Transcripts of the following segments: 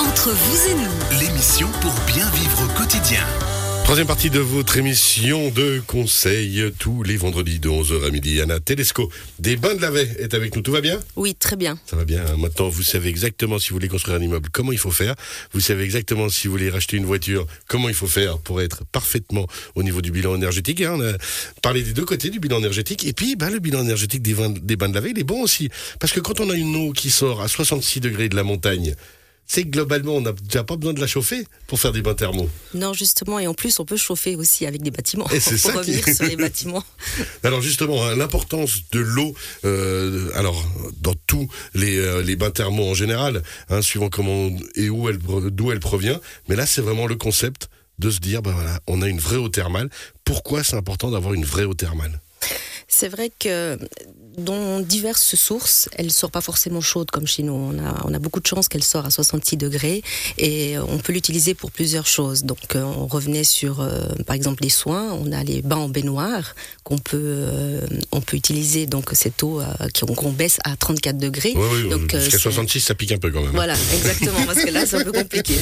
Entre vous et nous, L'émission pour bien vivre au quotidien. Troisième partie de votre émission de conseils tous les vendredis de 11h à midi. Anna Telesco des Bains de la Veille est avec nous. Tout va bien? Oui, très bien. Ça va bien. Maintenant, vous savez exactement si vous voulez construire un immeuble, comment il faut faire. Vous savez exactement si vous voulez racheter une voiture, comment il faut faire pour être parfaitement au niveau du bilan énergétique. hein. On a parlé des deux côtés du bilan énergétique. Et puis, bah, le bilan énergétique des, vins- des Bains de la Veille, il est bon aussi. Parce que quand on a une eau qui sort à 66 degrés de la montagne, c'est que globalement, on n'a déjà pas besoin de la chauffer pour faire des bains thermaux. Non, justement, et en plus, on peut chauffer aussi avec des bâtiments. Et c'est pour ça qui- revenir sur les bâtiments. Alors justement, hein, l'importance de l'eau, euh, alors dans tous les, euh, les bains thermaux en général, hein, suivant comment et où elle d'où elle provient, mais là c'est vraiment le concept de se dire, ben voilà, on a une vraie eau thermale. Pourquoi c'est important d'avoir une vraie eau thermale? C'est vrai que dans diverses sources, elle ne sort pas forcément chaude comme chez nous. On a, on a beaucoup de chance qu'elle sort à 66 degrés et on peut l'utiliser pour plusieurs choses. Donc, euh, on revenait sur, euh, par exemple, les soins. On a les bains en baignoire qu'on peut, euh, on peut utiliser donc cette eau euh, qu'on baisse à 34 degrés. Oui, oui, Donc, jusqu'à c'est- 66, ça pique un peu quand même. Voilà, exactement, parce que là, c'est un peu compliqué.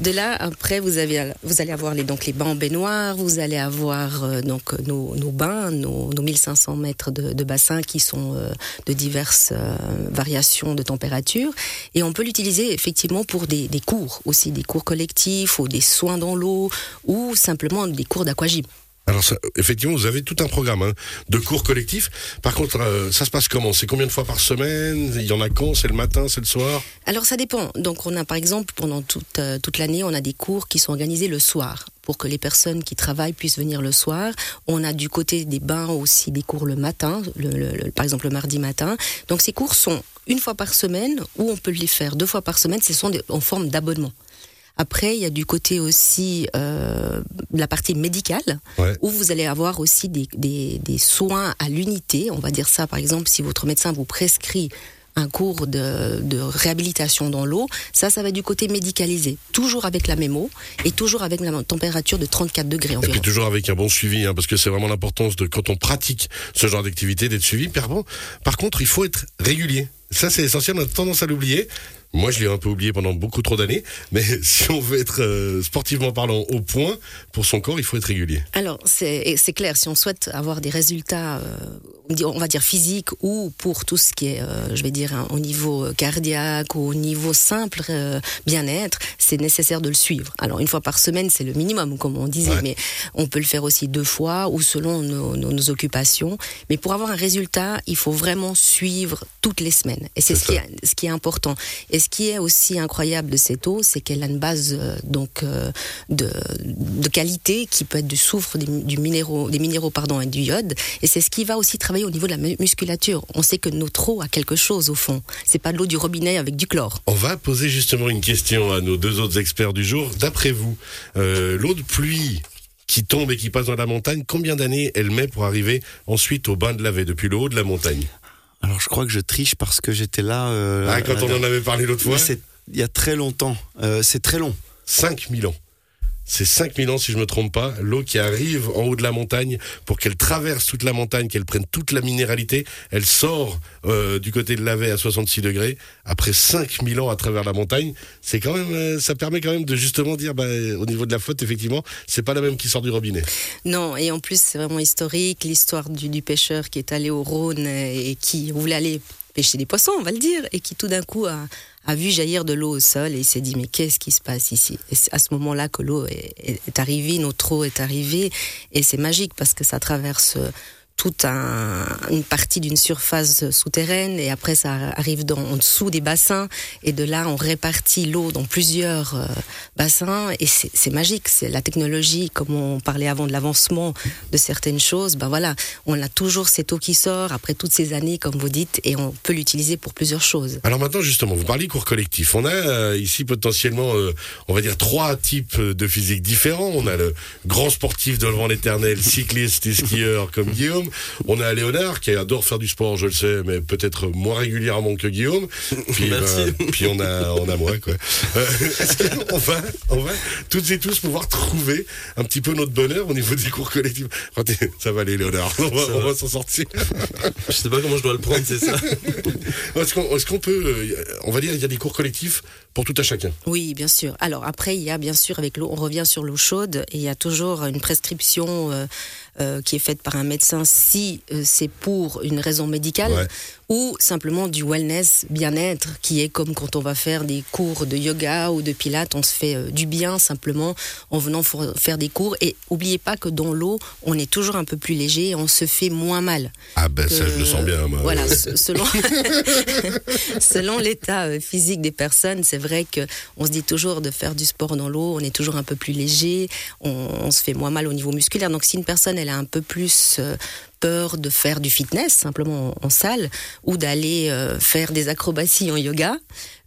De là, après, vous, avez, vous allez avoir les, donc, les bains en baignoire, vous allez avoir donc, nos, nos bains, nos, nos 1500 mètres de, de bassin qui sont euh, de diverses euh, variations de température. Et on peut l'utiliser effectivement pour des, des cours aussi, des cours collectifs ou des soins dans l'eau ou simplement des cours d'aquagym. Alors effectivement, vous avez tout un programme hein, de cours collectifs. Par contre, euh, ça se passe comment? C'est combien de fois par semaine? Il y en a quand? C'est le matin, c'est le soir? Alors ça dépend. Donc on a par exemple pendant toute, euh, toute l'année, on a des cours qui sont organisés le soir pour que les personnes qui travaillent puissent venir le soir. On a du côté des bains aussi des cours le matin, par exemple le mardi matin. Donc ces cours sont une fois par semaine ou on peut les faire deux fois par semaine. Ce sont en forme d'abonnement. Après, il y a du côté aussi euh, la partie médicale, Ouais. où vous allez avoir aussi des, des, des soins à l'unité. On va dire ça, par exemple, si votre médecin vous prescrit un cours de, de réhabilitation dans l'eau, ça, ça va être du côté médicalisé, toujours avec la mémo et toujours avec la température de 34 degrés Et environ. puis toujours avec un bon suivi, hein, parce que c'est vraiment l'importance de quand on pratique ce genre d'activité d'être suivi. Par, bon, par contre, il faut être régulier. Ça, c'est essentiel. On a tendance à l'oublier. Moi, je l'ai un peu oublié pendant beaucoup trop d'années. Mais si on veut être euh, sportivement parlant au point pour son corps, il faut être régulier. Alors, c'est clair, si on souhaite avoir des résultats, euh, on va dire physiques, ou pour tout ce qui est, euh, je vais dire, hein, au niveau cardiaque, ou au niveau simple bien-être, c'est nécessaire de le suivre. Alors, une fois par semaine, c'est le minimum, comme on disait, Ouais. mais on peut le faire aussi deux fois, ou selon nos, nos- nos occupations. Mais pour avoir un résultat, il faut vraiment suivre toutes les semaines. Et c'est ce qui, est, ce qui est important. Et ce qui est aussi incroyable de cette eau, c'est qu'elle a une base euh, donc euh, de, qualité qui peut être du soufre, des, du minéraux, des minéraux pardon, et du iode. Et c'est ce qui va aussi travailler au niveau de la mu- musculature. On sait que notre eau a quelque chose au fond. C'est pas de l'eau du robinet avec du chlore. On va poser justement une question à nos deux autres experts du jour. D'après vous, euh, l'eau de pluie qui tombe et qui passe dans la montagne, combien d'années elle met pour arriver ensuite au bain de laver depuis le haut de la montagne? Alors je crois que je triche parce que j'étais là. euh, ah, Quand on en avait parlé l'autre fois, il y a très longtemps. Euh, c'est très long. 5000 ans. C'est 5000 ans, si je me trompe pas, l'eau qui arrive en haut de la montagne pour qu'elle traverse toute la montagne, qu'elle prenne toute la minéralité. Elle sort euh, du côté de Lavet à 66 degrés. Après 5000 ans à travers la montagne, c'est quand même, euh, ça permet quand même de justement dire, bah, au niveau de la flotte, effectivement, c'est pas la même qui sort du robinet. Non, et en plus, c'est vraiment historique. L'histoire du, du pêcheur qui est allé au Rhône et qui voulait aller pêcher des poissons, on va le dire, et qui tout d'un coup a, vu jaillir de l'eau au sol et s'est dit mais qu'est-ce qui se passe ici? Et c'est à ce moment-là que l'eau est, est- arrivée, notre eau est arrivée et c'est magique parce que ça traverse toute un, une partie d'une surface souterraine et après ça arrive dans, en dessous des bassins et de là on répartit l'eau dans plusieurs euh, bassins et c'est magique, c'est la technologie comme on parlait avant de l'avancement de certaines choses, ben voilà, on a toujours cette eau qui sort après toutes ces années comme vous dites et on peut l'utiliser pour plusieurs choses. Alors maintenant, justement, vous parlez cours collectif. On a euh, ici potentiellement, euh, on va dire, trois types de physique différents. On a le grand sportif de devant l'éternel, cycliste et skieur comme Guillaume. On a Léonard qui adore faire du sport, je le sais, mais peut-être moins régulièrement que Guillaume. Puis, Merci. euh, puis on a, on a moi, quoi. Euh, Est-ce qu'on va, on va toutes et tous pouvoir trouver un petit peu notre bonheur au niveau des cours collectifs? Ça va aller, Léonard. On va, Ça on va. va s'en sortir. Je sais pas comment je dois le prendre, c'est ça. Est-ce qu'on est-ce qu'on peut, euh, on va dire, il y a des cours collectifs pour tout à chacun. Oui, bien sûr. Alors après, il y a bien sûr avec l'eau, on revient sur l'eau chaude et il y a toujours une prescription euh, euh, qui est faite par un médecin si euh, c'est pour une raison médicale. Ou simplement du wellness, bien-être, qui est comme quand on va faire des cours de yoga ou de pilates, on se fait euh, du bien simplement en venant faire des cours. Et oubliez pas que dans l'eau, on est toujours un peu plus léger et on se fait moins mal. Ah ben ça, je le sens bien. moi. Voilà, se- selon, selon l'état euh, physique des personnes, c'est vrai que on se dit toujours de faire du sport dans l'eau, on est toujours un peu plus léger, on, on se fait moins mal au niveau musculaire. Donc si une personne elle a un peu plus euh, peur de faire du fitness simplement en, salle ou d'aller euh, faire des acrobaties en yoga,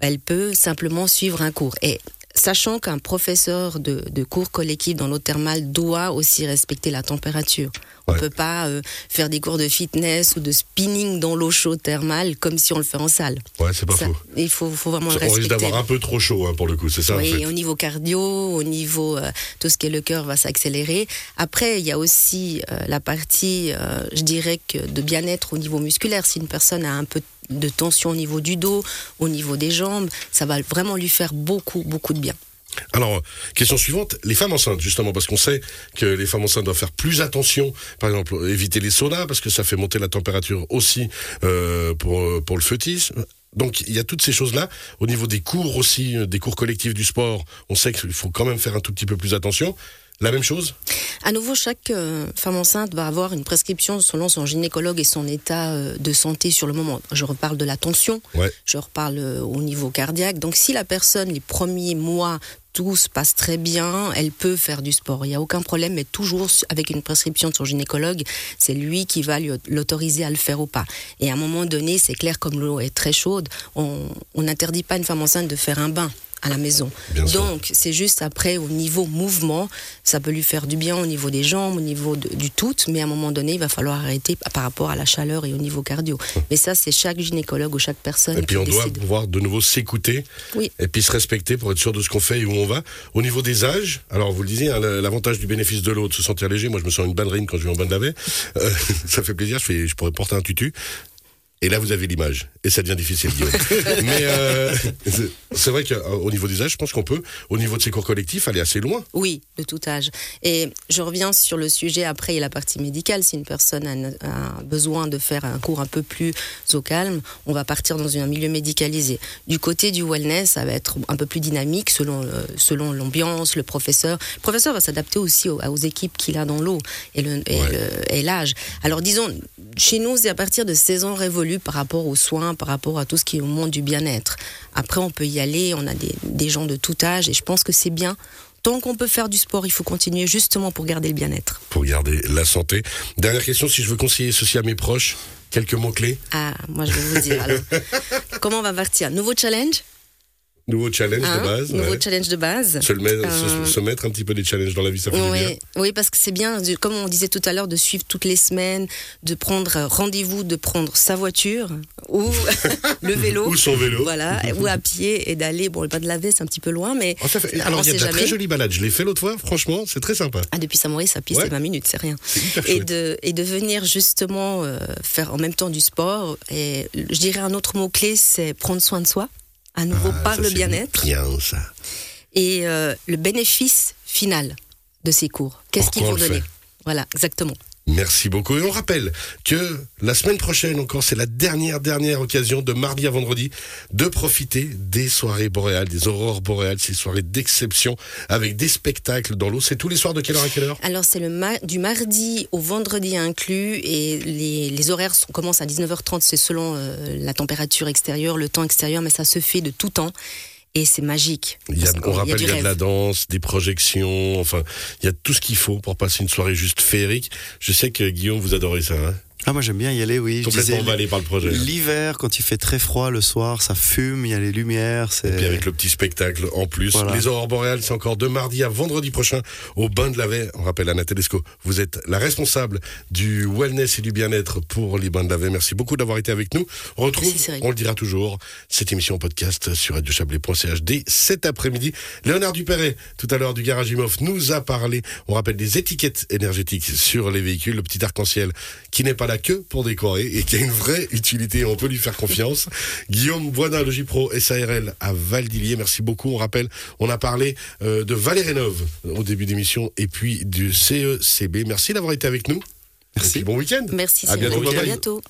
elle peut simplement suivre un cours. Et Sachant qu'un professeur de, de cours collectif dans l'eau thermale doit aussi respecter la température. On Ouais. peut pas euh, faire des cours de fitness ou de spinning dans l'eau chaude thermale comme si on le fait en salle. Ouais, c'est pas Ça, faux. il faut, faut vraiment le On risque respecter. d'avoir un peu trop chaud hein, pour le coup, c'est ça Oui, en fait. au niveau cardio, au niveau euh, tout ce qui est le cœur va s'accélérer. Après, il y a aussi euh, la partie, je dirais que de bien-être au niveau musculaire. Si une personne a un peu de tension au niveau du dos, au niveau des jambes, ça va vraiment lui faire beaucoup, beaucoup de bien. Alors, question suivante, les femmes enceintes, justement, parce qu'on sait que les femmes enceintes doivent faire plus attention, par exemple, éviter les saunas, parce que ça fait monter la température aussi euh, pour, pour le fœtus. Donc, il y a toutes ces choses-là. Au niveau des cours aussi, euh, des cours collectifs du sport, on sait qu'il faut quand même faire un tout petit peu plus attention. La même chose? À nouveau, chaque euh, femme enceinte va avoir une prescription selon son gynécologue et son état euh, de santé sur le moment. Je reparle de la tension, Ouais. je reparle euh, au niveau cardiaque. Donc si la personne, les premiers mois, tout se passe très bien, elle peut faire du sport. Il n'y a aucun problème, mais toujours avec une prescription de son gynécologue, c'est lui qui va l'autoriser à le faire ou pas. Et à un moment donné, c'est clair, comme l'eau est très chaude, on on n'interdit pas à une femme enceinte de faire un bain à la maison. Bien. Donc, c'est juste après, au niveau mouvement, ça peut lui faire du bien au niveau des jambes, au niveau de- du tout, mais à un moment donné, il va falloir arrêter par rapport à la chaleur et au niveau cardio. Mais ça, c'est chaque gynécologue ou chaque personne Et puis on doit pouvoir de nouveau s'écouter Oui. et puis se respecter pour être sûr de ce qu'on fait et où on va. Au niveau des âges, alors vous le disiez, hein, l'avantage du bénéfice de l'eau, de se sentir léger. Moi, je me sens une ballerine quand je vais en bain de laver. Euh, ça fait plaisir. Je, fais, je pourrais porter un tutu. Et là, vous avez l'image. Et ça devient difficile, Guillaume. Mais euh, c'est- vrai qu'au niveau des âges, je pense qu'on peut, au niveau de ces cours collectifs, aller assez loin. Oui, de tout âge. Et je reviens sur le sujet après, il y a la partie médicale. Si une personne a, a besoin de faire un cours un peu plus au calme, on va partir dans un milieu médicalisé. Du côté du wellness, ça va être un peu plus dynamique selon, selon l'ambiance, le professeur. Le professeur va s'adapter aussi aux, aux équipes qu'il a dans l'eau et le- et Ouais. le- et l'âge. Alors disons, chez nous, c'est à partir de 16 ans par rapport aux soins, par rapport à tout ce qui est au monde du bien-être. Après, on peut y aller, on a des, des gens de tout âge et je pense que c'est bien. Tant qu'on peut faire du sport, il faut continuer justement pour garder le bien-être. Pour garder la santé. Dernière question, si je veux conseiller ceci à mes proches, quelques mots-clés. Ah, moi je vais vous dire alors. Comment on va partir? Nouveau challenge? Nouveau challenge hein de base. Nouveau ouais. challenge de base. Se, le mettre- Euh, se- se mettre un petit peu des challenges dans la vie, ça fait du bien. Oui, oui, parce que c'est bien, comme on disait tout à l'heure, de suivre toutes les semaines, de prendre rendez-vous, de prendre sa voiture ou le vélo. Ou son vélo. Voilà, ou à pied et d'aller, bon, pas de laver, c'est un petit peu loin, mais Oh, fait- Alors, il y a de la très jolie balade. Je l'ai fait l'autre fois, franchement, c'est très sympa. Ah, depuis Saint-Maurice, à pied, Ouais. c'est 20 minutes, c'est rien. Hyper Et chouette. de, et de venir justement euh, faire en même temps du sport. Et je dirais un autre mot-clé, c'est prendre soin de soi, à nouveau Ah, par ça, le bien-être. Bien, ça. Et euh, le bénéfice final de ces cours. Qu'est-ce qu'ils vont donner Voilà, exactement. Merci beaucoup. Et on rappelle que la semaine prochaine encore, c'est la dernière, dernière occasion de mardi à vendredi de profiter des soirées boréales, des aurores boréales, ces soirées d'exception avec des spectacles dans l'eau. C'est tous les soirs de quelle heure à quelle heure Alors c'est du mardi au vendredi inclus et les, horaires commencent à 19h30, c'est selon euh, la température extérieure, le temps extérieur, mais ça se fait de tout temps et c'est magique. il y a, On rappelle, il y a de rêve. la danse, des projections, enfin, il y a tout ce qu'il faut pour passer une soirée juste féerique. Je sais que Guillaume, vous adorez ça. Hein Ah, moi j'aime bien y aller, oui. Je Complètement disais, emballé par le projet. L'hiver, quand il fait très froid le soir, ça fume, il y a les lumières. Et puis C'est avec le petit spectacle en plus. Voilà. Les aurores boréales, c'est encore de mardi à vendredi prochain au Bain de la Veille. On rappelle Anna Tedesco, vous êtes la responsable du wellness et du bien-être pour les Bains de la Veille. Merci beaucoup d'avoir été avec nous. On retrouve, Merci, on le dira toujours, cette émission en podcast sur radiochablais.ch dès cet après-midi. Léonard Dupéret, tout à l'heure du Garage Imoff, nous a parlé, on rappelle, des étiquettes énergétiques sur les véhicules, le petit arc-en-ciel qui n'est pas là que pour décorer et qui a une vraie utilité, on peut lui faire confiance. Guillaume Boisdin, le J-Pro SARL à Valdilier, merci beaucoup. On rappelle, on a parlé euh, de Valérénov au début d'émission et puis du CECB. Merci d'avoir été avec nous. Merci. Bon week-end. Merci À bientôt, bye à bientôt.